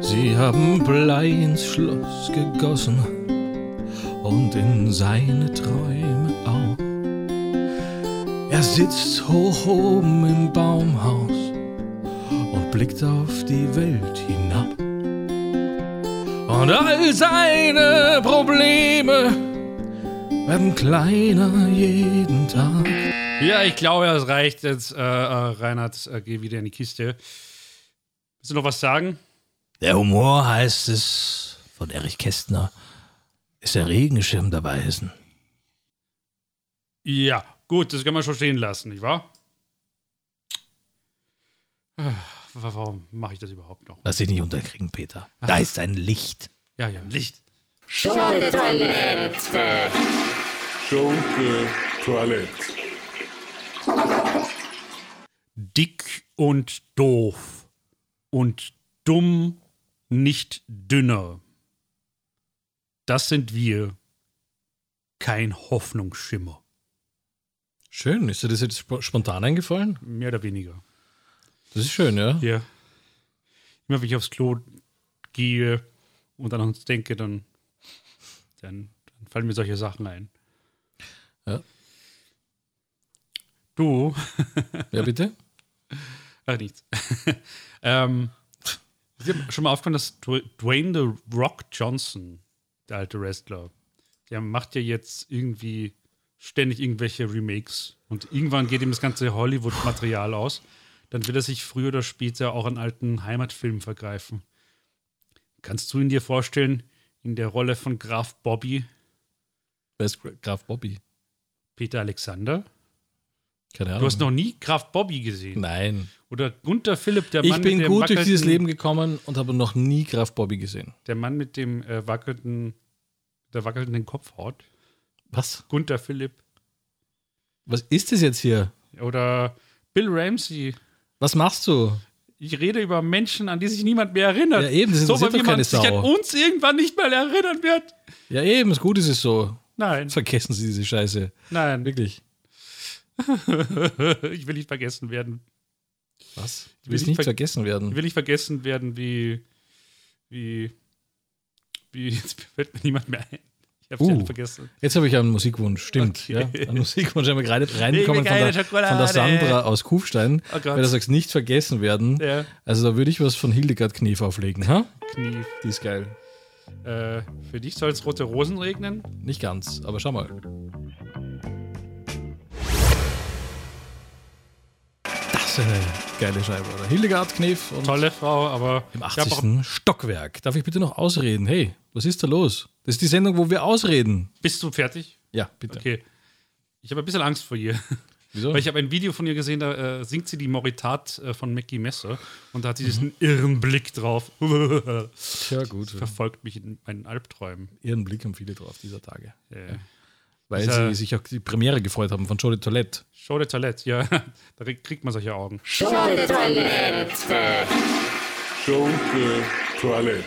Speaker 3: Sie haben Blei ins Schloss gegossen und in seine Träume auch. Er sitzt hoch oben im Baumhaus und blickt auf die Welt hinab. Und all seine Probleme werden kleiner jeden Tag.
Speaker 4: Ja, ich glaube, es reicht jetzt. Äh, äh, Reinhard, äh, geh wieder in die Kiste. Willst du noch was sagen?
Speaker 3: Der Humor, heißt es von Erich Kästner, ist der Regenschirm der Weisen.
Speaker 4: Ja, gut, das kann man schon stehen lassen, nicht wahr? Ah, Warum mache ich das überhaupt noch?
Speaker 3: Lass dich nicht unterkriegen, Peter. Da ist ein Licht.
Speaker 4: Ja, ja, Licht.
Speaker 1: Schunke-Toilette.
Speaker 2: Schunke-Toilette.
Speaker 4: Dick und doof. Und dumm, nicht dünner. Das sind wir. Kein Hoffnungsschimmer.
Speaker 3: Schön. Ist dir das jetzt sp- spontan eingefallen?
Speaker 4: Mehr oder weniger.
Speaker 3: Das ist schön, ja.
Speaker 4: Ja. Immer wenn ich aufs Klo gehe und an uns denke, dann, dann, dann fallen mir solche Sachen ein.
Speaker 3: Ja.
Speaker 4: Du,
Speaker 3: Ja, bitte? [laughs]
Speaker 4: ach nichts. [laughs] ähm, ist dir schon mal aufgefallen, dass Dw- Dwayne The Rock Johnson, der alte Wrestler, der macht ja jetzt irgendwie ständig irgendwelche Remakes und irgendwann geht ihm das ganze Hollywood-Material aus. Dann will er sich früher oder später auch an alten Heimatfilmen vergreifen. Kannst du ihn dir vorstellen, in der Rolle von Graf Bobby,
Speaker 3: Wer ist Graf Bobby?
Speaker 4: Peter Alexander?
Speaker 3: Keine Ahnung.
Speaker 4: Du hast noch nie Graf Bobby gesehen.
Speaker 3: Nein.
Speaker 4: Oder Gunther Philipp, der
Speaker 3: Ich
Speaker 4: Mann
Speaker 3: bin
Speaker 4: mit dem
Speaker 3: gut durch dieses Leben gekommen und habe noch nie Graf Bobby gesehen.
Speaker 4: Der Mann mit dem äh, wackelnden, der wackelnden Kopfhaut.
Speaker 3: Was?
Speaker 4: Gunther Philipp.
Speaker 3: Was ist das jetzt hier?
Speaker 4: Oder Bill Ramsey.
Speaker 3: Was machst du?
Speaker 4: Ich rede über Menschen, an die sich niemand mehr erinnert.
Speaker 3: Ja, eben, das
Speaker 4: so,
Speaker 3: interessiert
Speaker 4: weil man sich an uns irgendwann nicht mehr erinnern wird.
Speaker 3: Ja, eben, ist gut ist es so.
Speaker 4: Nein,
Speaker 3: Vergessen Sie diese Scheiße.
Speaker 4: nein.
Speaker 3: Wirklich. [laughs]
Speaker 4: ich will nicht vergessen werden.
Speaker 3: Was? Du
Speaker 4: will
Speaker 3: willst
Speaker 4: nicht
Speaker 3: nicht
Speaker 4: ver-
Speaker 3: vergessen werden.
Speaker 4: Ich will nicht vergessen werden, wie. Wie. Wie. Jetzt fällt mir niemand mehr ein. Ich hab's
Speaker 3: Uh.
Speaker 4: ja vergessen.
Speaker 3: Jetzt habe ich einen Musikwunsch, stimmt.
Speaker 4: Okay.
Speaker 3: Ja, einen Musikwunsch haben wir gerade [laughs] reinbekommen
Speaker 4: Ich
Speaker 3: von
Speaker 4: will
Speaker 3: der, von der. Sandra aus Kufstein.
Speaker 4: Oh Gott.
Speaker 3: weil du sagst, nicht vergessen werden.
Speaker 4: Ja.
Speaker 3: Also da würde ich was von Hildegard Knef auflegen. Ha?
Speaker 4: Knie.
Speaker 3: Die ist geil.
Speaker 4: Äh, für dich soll es rote Rosen regnen.
Speaker 3: Nicht ganz, aber schau mal. Ist eine geile Scheibe, oder? Hildegard Knef und
Speaker 4: Tolle Frau, aber
Speaker 3: im
Speaker 4: ich hab
Speaker 3: 80. Stockwerk. Darf ich bitte noch ausreden? Hey, was ist da los? Das ist die Sendung, wo wir ausreden.
Speaker 4: bist du fertig?
Speaker 3: Ja, bitte.
Speaker 4: Okay. Ich habe ein bisschen Angst vor ihr.
Speaker 3: Wieso?
Speaker 4: Weil ich habe ein Video von ihr gesehen, da äh, singt sie die Moritat äh, von Mackie Messer und da hat sie diesen
Speaker 3: Mhm.
Speaker 4: irren Blick drauf.
Speaker 3: ja, gut.
Speaker 4: Verfolgt mich in meinen Albträumen.
Speaker 3: Ihren Blick haben viele drauf dieser Tage.
Speaker 4: Äh,
Speaker 3: Weil
Speaker 4: Dieser-
Speaker 3: sie sich auch die Premiere gefreut haben von Show de Toilette.
Speaker 4: Show de Toilette, ja. [laughs] Da kriegt man solche Augen.
Speaker 1: Show de Toilette.
Speaker 2: Show de Toilette.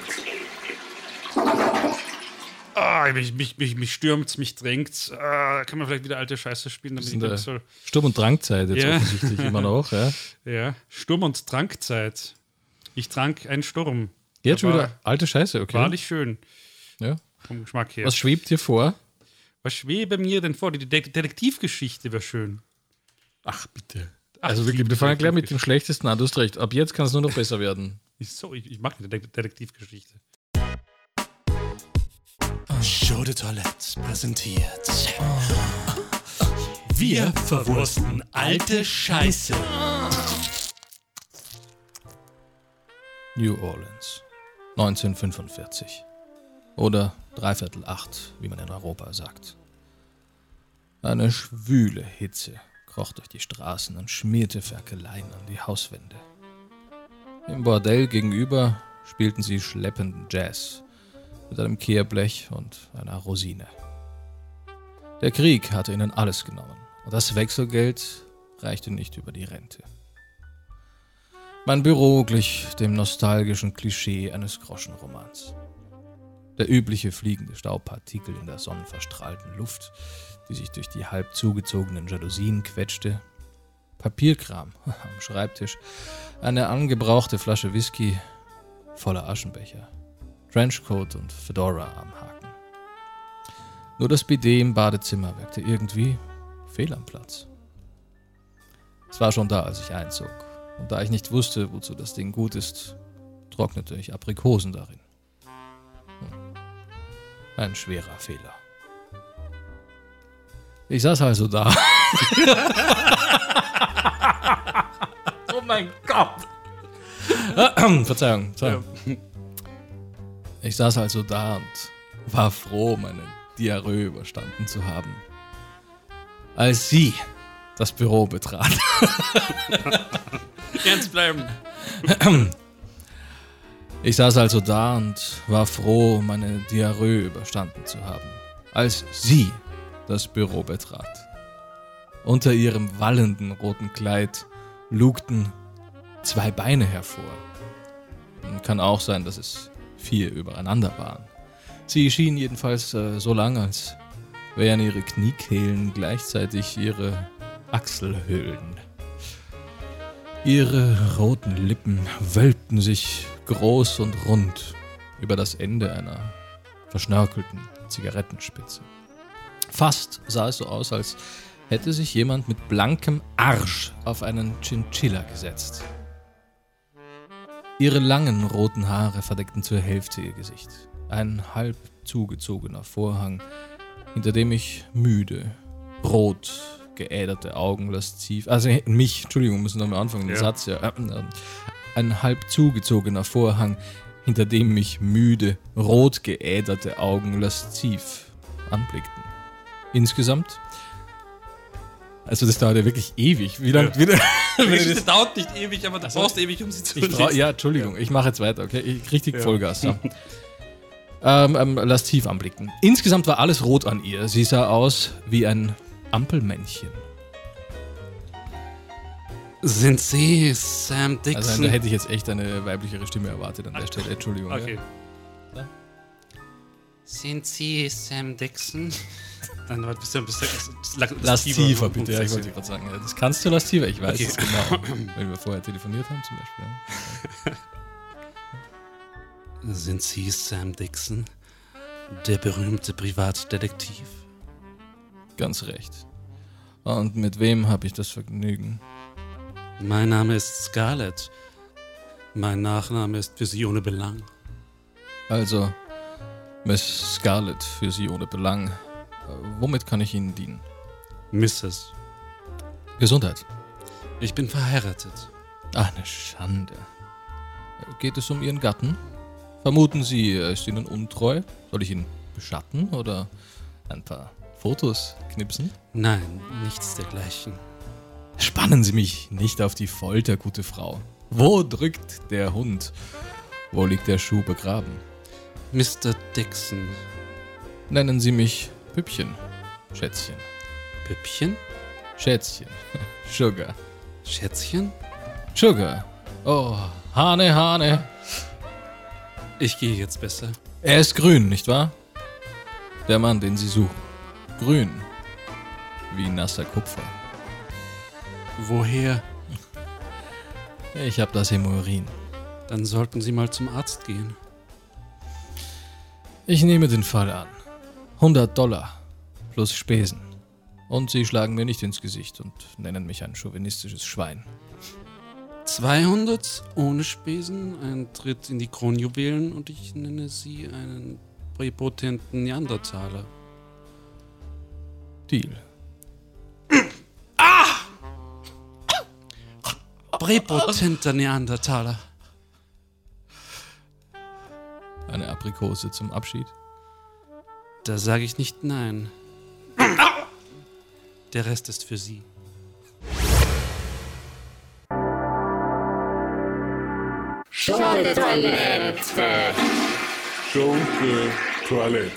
Speaker 4: Ah, mich, mich, mich, mich stürmt, mich drängt. Ah, kann man vielleicht wieder alte Scheiße spielen, damit ich nicht so.
Speaker 3: Sturm- und Drangzeit jetzt
Speaker 4: Ja.
Speaker 3: offensichtlich immer noch. Ja. [laughs]
Speaker 4: Ja. Sturm- und Trankzeit. Ich trank einen Sturm.
Speaker 3: Jetzt schon wieder alte Scheiße, okay.
Speaker 4: Wahrlich schön.
Speaker 3: Ja.
Speaker 4: Vom Geschmack her.
Speaker 3: Was schwebt dir vor?
Speaker 4: Was schwebe mir denn vor? Die De Detektivgeschichte wäre schön.
Speaker 3: Ach, bitte.
Speaker 4: Ach,
Speaker 3: also
Speaker 4: ich
Speaker 3: wirklich, wir fangen gleich mit dem schlechtesten an. Du hast recht. Ab jetzt kann es nur noch besser werden. [laughs]
Speaker 4: Ich, so, ich, ich mag die De Detektivgeschichte.
Speaker 8: Show de Toilette präsentiert. Wir verwursten alte Scheiße.
Speaker 3: New Orleans. 1945. Oder dreiviertel acht, wie man in Europa sagt. Eine schwüle Hitze kroch durch die Straßen und schmierte Ferkeleien an die Hauswände. Im Bordell gegenüber spielten sie schleppenden Jazz mit einem Kehrblech und einer Rosine. Der Krieg hatte ihnen alles genommen und das Wechselgeld reichte nicht über die Rente. Mein Büro glich dem nostalgischen Klischee eines Groschenromans. Der übliche fliegende Staubpartikel in der sonnenverstrahlten Luft, die sich durch die halb zugezogenen Jalousien quetschte, Papierkram [laughs] am Schreibtisch, eine angebrauchte Flasche Whisky, voller Aschenbecher, Trenchcoat und Fedora am Haken. Nur das Bidet im Badezimmer wirkte irgendwie fehl am Platz. Es war schon da, als ich einzog. Und da ich nicht wusste, wozu das Ding gut ist, trocknete ich Aprikosen darin. Hm. Ein schwerer Fehler. Ich saß also da. [laughs] oh mein Gott! [clears throat] Verzeihung. Verzeihung. Ich saß also da und war froh, meine Diarrhoe überstanden zu haben. Als sie das Büro betrat. [laughs]
Speaker 4: Ernst bleiben. [clears throat]
Speaker 3: Ich saß also da und war froh, meine Diarrhoe überstanden zu haben, als sie das Büro betrat. Unter ihrem wallenden roten Kleid lugten zwei Beine hervor. Kann auch sein, dass es vier übereinander waren. Sie schien jedenfalls äh, so lang, als wären ihre Kniekehlen gleichzeitig ihre Achselhöhlen. Ihre roten Lippen wölbten sich groß und rund über das Ende einer verschnörkelten Zigarettenspitze. Fast sah es so aus, als hätte sich jemand mit blankem Arsch auf einen Chinchilla gesetzt. Ihre langen roten Haare verdeckten zur Hälfte ihr Gesicht. Ein halb zugezogener Vorhang, hinter dem ich müde, rot, geäderte Augen lasziv, also mich, Entschuldigung, müssen nochmal anfangen, den
Speaker 4: Ja.
Speaker 3: Satz, ja. Äh, äh, Ein halb zugezogener Vorhang, hinter dem mich müde, rot geäderte Augen lasziv anblickten. Insgesamt, also das dauert ja wirklich ewig. Wie lange,
Speaker 4: Ja.
Speaker 3: wieder, [laughs]
Speaker 4: Die Geschichte dauert nicht ewig, aber du brauchst ewig, um sie zu lesen.
Speaker 3: ja, Entschuldigung, ich mache jetzt weiter, okay? Ich richtig
Speaker 4: Ja.
Speaker 3: Vollgas. So. ähm, ähm, lasziv anblicken. Insgesamt war alles rot an ihr. Sie sah aus wie ein Ampelmännchen.
Speaker 5: Sind Sie Sam Dixon?
Speaker 3: Also da hätte ich jetzt echt eine weiblichere Stimme erwartet an der Stelle. Entschuldigung.
Speaker 4: Okay.
Speaker 3: Ja.
Speaker 5: Sind Sie Sam Dixon? [laughs]
Speaker 4: Dann war ein bisschen, ein bisschen und
Speaker 3: bitte. Ja, ich wollte gerade sagen. Das kannst du lasziver, ich weiß
Speaker 4: Okay.
Speaker 3: es genau. [laughs] Weil wir vorher telefoniert haben zum Beispiel. [laughs]
Speaker 5: Sind Sie Sam Dixon? Der berühmte Privatdetektiv?
Speaker 3: Ganz recht. Und mit wem habe ich das Vergnügen?
Speaker 5: Mein Name ist Scarlett. Mein Nachname ist für Sie ohne Belang.
Speaker 3: Also, Miss Scarlett, für Sie ohne Belang. Äh, Womit kann ich Ihnen dienen?
Speaker 5: Mrs.
Speaker 3: Gesundheit.
Speaker 5: Ich bin verheiratet.
Speaker 3: Ach, eine Schande. Geht es um Ihren Gatten? Vermuten Sie, er ist Ihnen untreu? Soll ich ihn beschatten oder ein paar Fotos knipsen?
Speaker 5: Nein, nichts dergleichen.
Speaker 3: Spannen Sie mich nicht auf die Folter, gute Frau. Wo drückt der Hund? Wo liegt der Schuh begraben?
Speaker 5: Mr. Dixon.
Speaker 3: Nennen Sie mich Püppchen, Schätzchen,
Speaker 5: Püppchen?
Speaker 3: Schätzchen, [laughs] Sugar,
Speaker 5: Schätzchen?
Speaker 3: Sugar. Oh, Hane, Hane.
Speaker 5: Ich gehe jetzt besser.
Speaker 3: Er ist grün, nicht wahr? Der Mann, den Sie suchen. Grün. Wie nasser Kupfer.
Speaker 5: Woher?
Speaker 3: Ich habe das Hämorrhoin.
Speaker 5: Dann sollten Sie mal zum Arzt gehen.
Speaker 3: Ich nehme den Fall an. 100 Dollar plus Spesen. Und Sie schlagen mir nicht ins Gesicht und nennen mich ein chauvinistisches Schwein.
Speaker 5: 200 ohne Spesen, ein Tritt in die Kronjuwelen und ich nenne Sie einen präpotenten Neandertaler.
Speaker 3: Deal.
Speaker 5: Präpotenter Neandertaler.
Speaker 3: Aprikose zum Abschied.
Speaker 5: Da sage ich nicht nein. Der Rest ist für Sie.
Speaker 1: Schunke-Toilette.
Speaker 2: Schunke Toilette.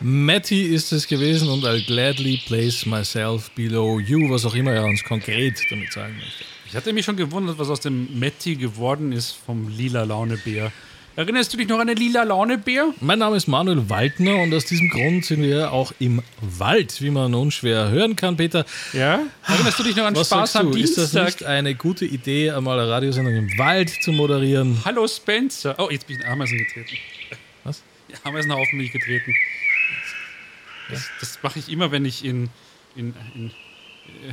Speaker 3: Matty ist es gewesen und I'll gladly place myself below you, was auch immer er uns konkret damit sagen möchte.
Speaker 4: Ich hatte mich schon gewundert, was aus dem Matti geworden ist vom lila Launebär. Erinnerst du dich noch an den lila Launebär?
Speaker 3: Mein Name ist Manuel Waldner und aus diesem Grund sind wir auch im Wald, wie man unschwer hören kann, Peter.
Speaker 4: Ja? Erinnerst du dich noch an
Speaker 3: Was
Speaker 4: Spaß am
Speaker 3: Ist das
Speaker 4: Dienstag?
Speaker 3: nicht eine gute Idee, einmal eine Radiosendung im Wald zu moderieren?
Speaker 4: Hallo Spencer. Oh, jetzt bin ich in Ameisen getreten.
Speaker 3: Was?
Speaker 4: Ja, Ameisenhaufen bin ich getreten. Das, das mache ich immer, wenn ich in, in, in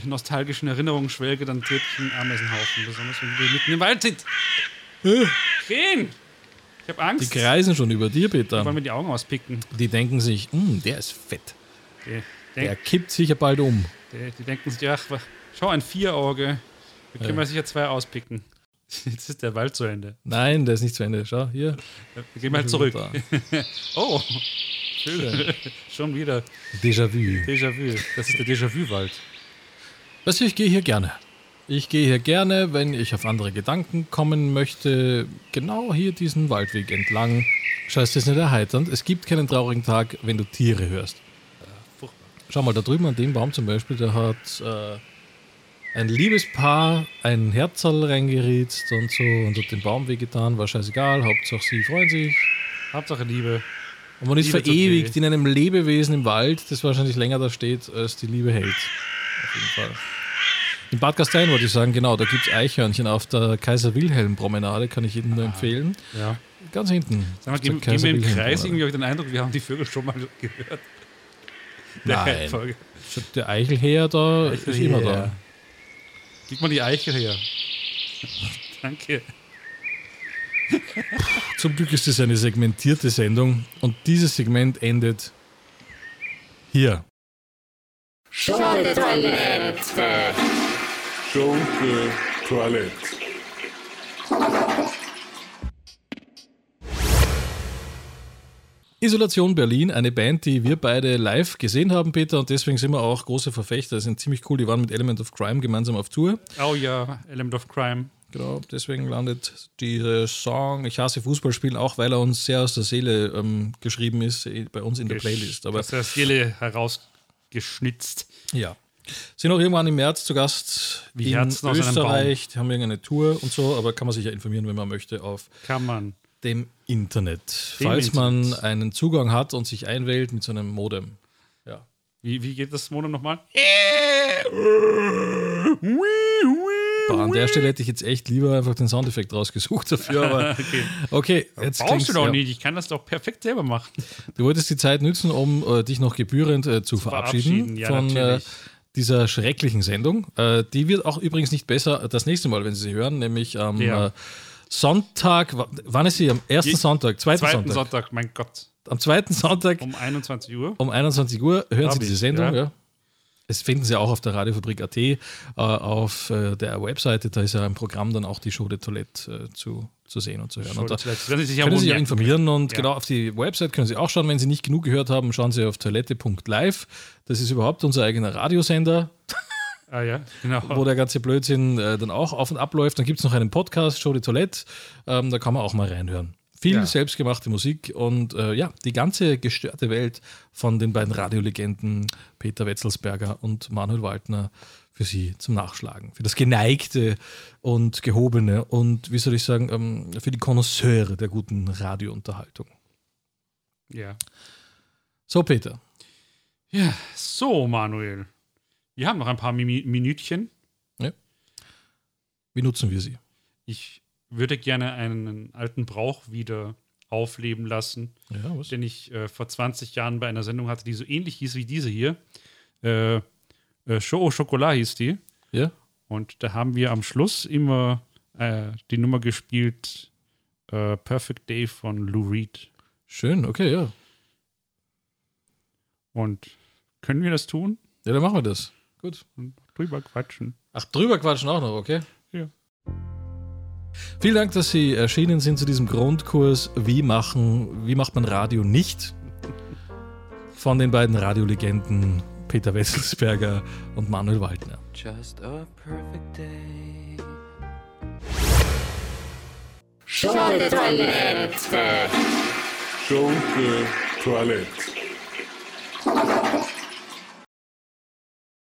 Speaker 4: nostalgischen Erinnerungen schwelge, dann trete ich in Ameisenhaufen. Besonders wenn wir mitten im Wald sind. Krähen! Ich habe
Speaker 3: Die
Speaker 4: Angst.
Speaker 3: kreisen schon über dir, Peter.
Speaker 4: wollen mir die Augen auspicken.
Speaker 3: Die denken sich, "Hm, der ist fett.
Speaker 4: Die,
Speaker 3: Der kippt sicher bald um.
Speaker 4: die, die denken sich, ach, schau, ein Vierauge. Da können wir sicher zwei auspicken. [laughs] Jetzt ist der Wald zu Ende.
Speaker 3: Nein, der ist nicht zu Ende. Schau, hier.
Speaker 4: Wir gehen mal zurück.
Speaker 3: Da. [laughs]
Speaker 4: Oh, schön. [laughs] Schon wieder.
Speaker 3: Déjà-vu.
Speaker 4: Déjà-vu. Das ist der Déjà-vu-Wald.
Speaker 3: Weißt du, ich gehe hier gerne. Ich gehe hier gerne, wenn ich auf andere Gedanken kommen möchte, genau hier diesen Waldweg entlang. Schau, ist das nicht erheiternd? Es gibt keinen traurigen Tag, wenn du Tiere hörst. Schau mal, da drüben an dem Baum zum Beispiel, da hat äh, ein Liebespaar ein Herzerl reingeritzt und so und hat den Baum wehgetan, war scheißegal, Hauptsache sie freuen sich.
Speaker 4: Hauptsache Liebe.
Speaker 3: Und man ist
Speaker 4: Liebe
Speaker 3: verewigt in einem Lebewesen im Wald, das wahrscheinlich länger da steht, als die Liebe hält. Auf jeden Fall. In Bad Gastein wollte ich sagen, genau, da gibt es Eichhörnchen auf der Kaiser-Wilhelm-Promenade, kann ich jedem nur empfehlen.
Speaker 4: Ja.
Speaker 3: Ganz hinten.
Speaker 4: Sag mal, gehen, gehen wir im Kreis irgendwie, habe ich den Eindruck, wir haben die Vögel schon mal gehört. [laughs] der
Speaker 3: Nein.
Speaker 4: Folge.
Speaker 3: Der Eichelheer da ist immer da.
Speaker 4: Gib mal die Eichel her. [laughs] Danke.
Speaker 3: Zum Glück ist es eine segmentierte Sendung und dieses Segment endet hier.
Speaker 1: Schunke-Toilette.
Speaker 2: Schunke Toilette.
Speaker 3: Isolation Berlin, eine Band, die wir beide live gesehen haben, Peter, und deswegen sind wir auch große Verfechter. Die sind ziemlich cool. Die waren mit Element of Crime gemeinsam auf Tour.
Speaker 4: Oh ja, Element of Crime.
Speaker 3: Genau, deswegen landet dieser Song Ich hasse Fußballspielen auch, weil er uns sehr aus der Seele ähm, geschrieben ist, äh, bei uns in der Playlist. Aber
Speaker 4: Aus der Seele herausgeschnitzt.
Speaker 3: Ja. Sind auch irgendwann im März zu Gast
Speaker 4: Wie
Speaker 3: in
Speaker 4: Herzen
Speaker 3: Österreich. Die haben irgendeine Tour und so, aber kann man sich ja informieren, wenn man möchte, auf
Speaker 4: Kann man.
Speaker 3: dem Internet.
Speaker 4: Dem
Speaker 3: falls man
Speaker 4: Internet.
Speaker 3: einen Zugang hat und sich einwählt mit so einem Modem. Ja.
Speaker 4: Wie, wie geht das Mono nochmal?
Speaker 3: Boah, an der Stelle hätte ich jetzt echt lieber einfach den Soundeffekt rausgesucht dafür, aber [laughs]
Speaker 4: Okay.
Speaker 3: okay, jetzt
Speaker 4: Brauchst du doch
Speaker 3: ja.
Speaker 4: nicht. Ich kann das doch perfekt selber machen.
Speaker 3: Du wolltest die Zeit nutzen, um äh, dich noch gebührend äh, zu verabschieden,
Speaker 4: verabschieden, ja,
Speaker 3: von äh, dieser schrecklichen Sendung. Äh, die wird auch übrigens nicht besser das nächste Mal, wenn Sie sie hören, nämlich am
Speaker 4: Ja.
Speaker 3: äh, Sonntag. wa- Wann ist sie? Am ersten
Speaker 4: Je-
Speaker 3: Sonntag, zweiten,
Speaker 4: Zweiten
Speaker 3: Sonntag.
Speaker 4: Sonntag, mein Gott.
Speaker 3: Am zweiten Sonntag
Speaker 4: Um 21 Uhr.
Speaker 3: um 21 Uhr hören
Speaker 4: Hab
Speaker 3: Sie diese Sendung.
Speaker 4: ja.
Speaker 3: Es finden Sie auch auf der Radiofabrik.at, äh, auf äh, der Webseite. Da ist ja im Programm dann auch die Show de Toilette äh, zu, zu sehen und zu hören. Und da
Speaker 4: Wenn Sie sich ja
Speaker 3: können Sie informieren und
Speaker 4: Ja.
Speaker 3: genau auf die Website können Sie auch schauen. Wenn Sie nicht genug gehört haben, schauen Sie auf toilette.live. Das ist überhaupt unser eigener Radiosender, [laughs]
Speaker 4: Ah ja, genau.
Speaker 3: wo der ganze Blödsinn äh, dann auch auf und ab läuft. Dann gibt es noch einen Podcast, Show de Toilette. Ähm, da kann man auch mal reinhören. Viel
Speaker 4: Ja.
Speaker 3: selbstgemachte Musik und äh, ja, die ganze gestörte Welt von den beiden Radiolegenden Peter Wetzelsberger und Manuel Waldner für Sie zum Nachschlagen. Für das Geneigte und Gehobene und, wie soll ich sagen, ähm, für die Konnoisseure der guten Radiounterhaltung.
Speaker 4: Ja.
Speaker 3: So, Peter.
Speaker 4: ja. So, Manuel. Wir haben noch ein paar Mi Minütchen.
Speaker 3: Wie nutzen wir sie?
Speaker 4: Ich würde gerne einen alten Brauch wieder aufleben lassen,
Speaker 3: Ja,
Speaker 4: den ich äh, vor 20 Jahren bei einer Sendung hatte, die so ähnlich hieß wie diese hier. Äh, äh, Show au Chocolat hieß die.
Speaker 3: Ja?
Speaker 4: Und da haben wir am Schluss immer äh, die Nummer gespielt äh, Perfect Day von Lou Reed.
Speaker 3: Schön, okay, ja.
Speaker 4: Und können wir das tun?
Speaker 3: Ja, dann machen wir das. Gut.
Speaker 4: Und drüber quatschen.
Speaker 3: Ach, drüber quatschen auch noch, okay? Vielen Dank, dass Sie erschienen sind zu diesem Grundkurs Wie machen, wie macht man Radio nicht? Von den beiden Radiolegenden Peter Wesselsberger und Manuel Waldner.
Speaker 14: Just a perfect day.
Speaker 1: Schunke-Toilette.
Speaker 2: Schunke Toilette.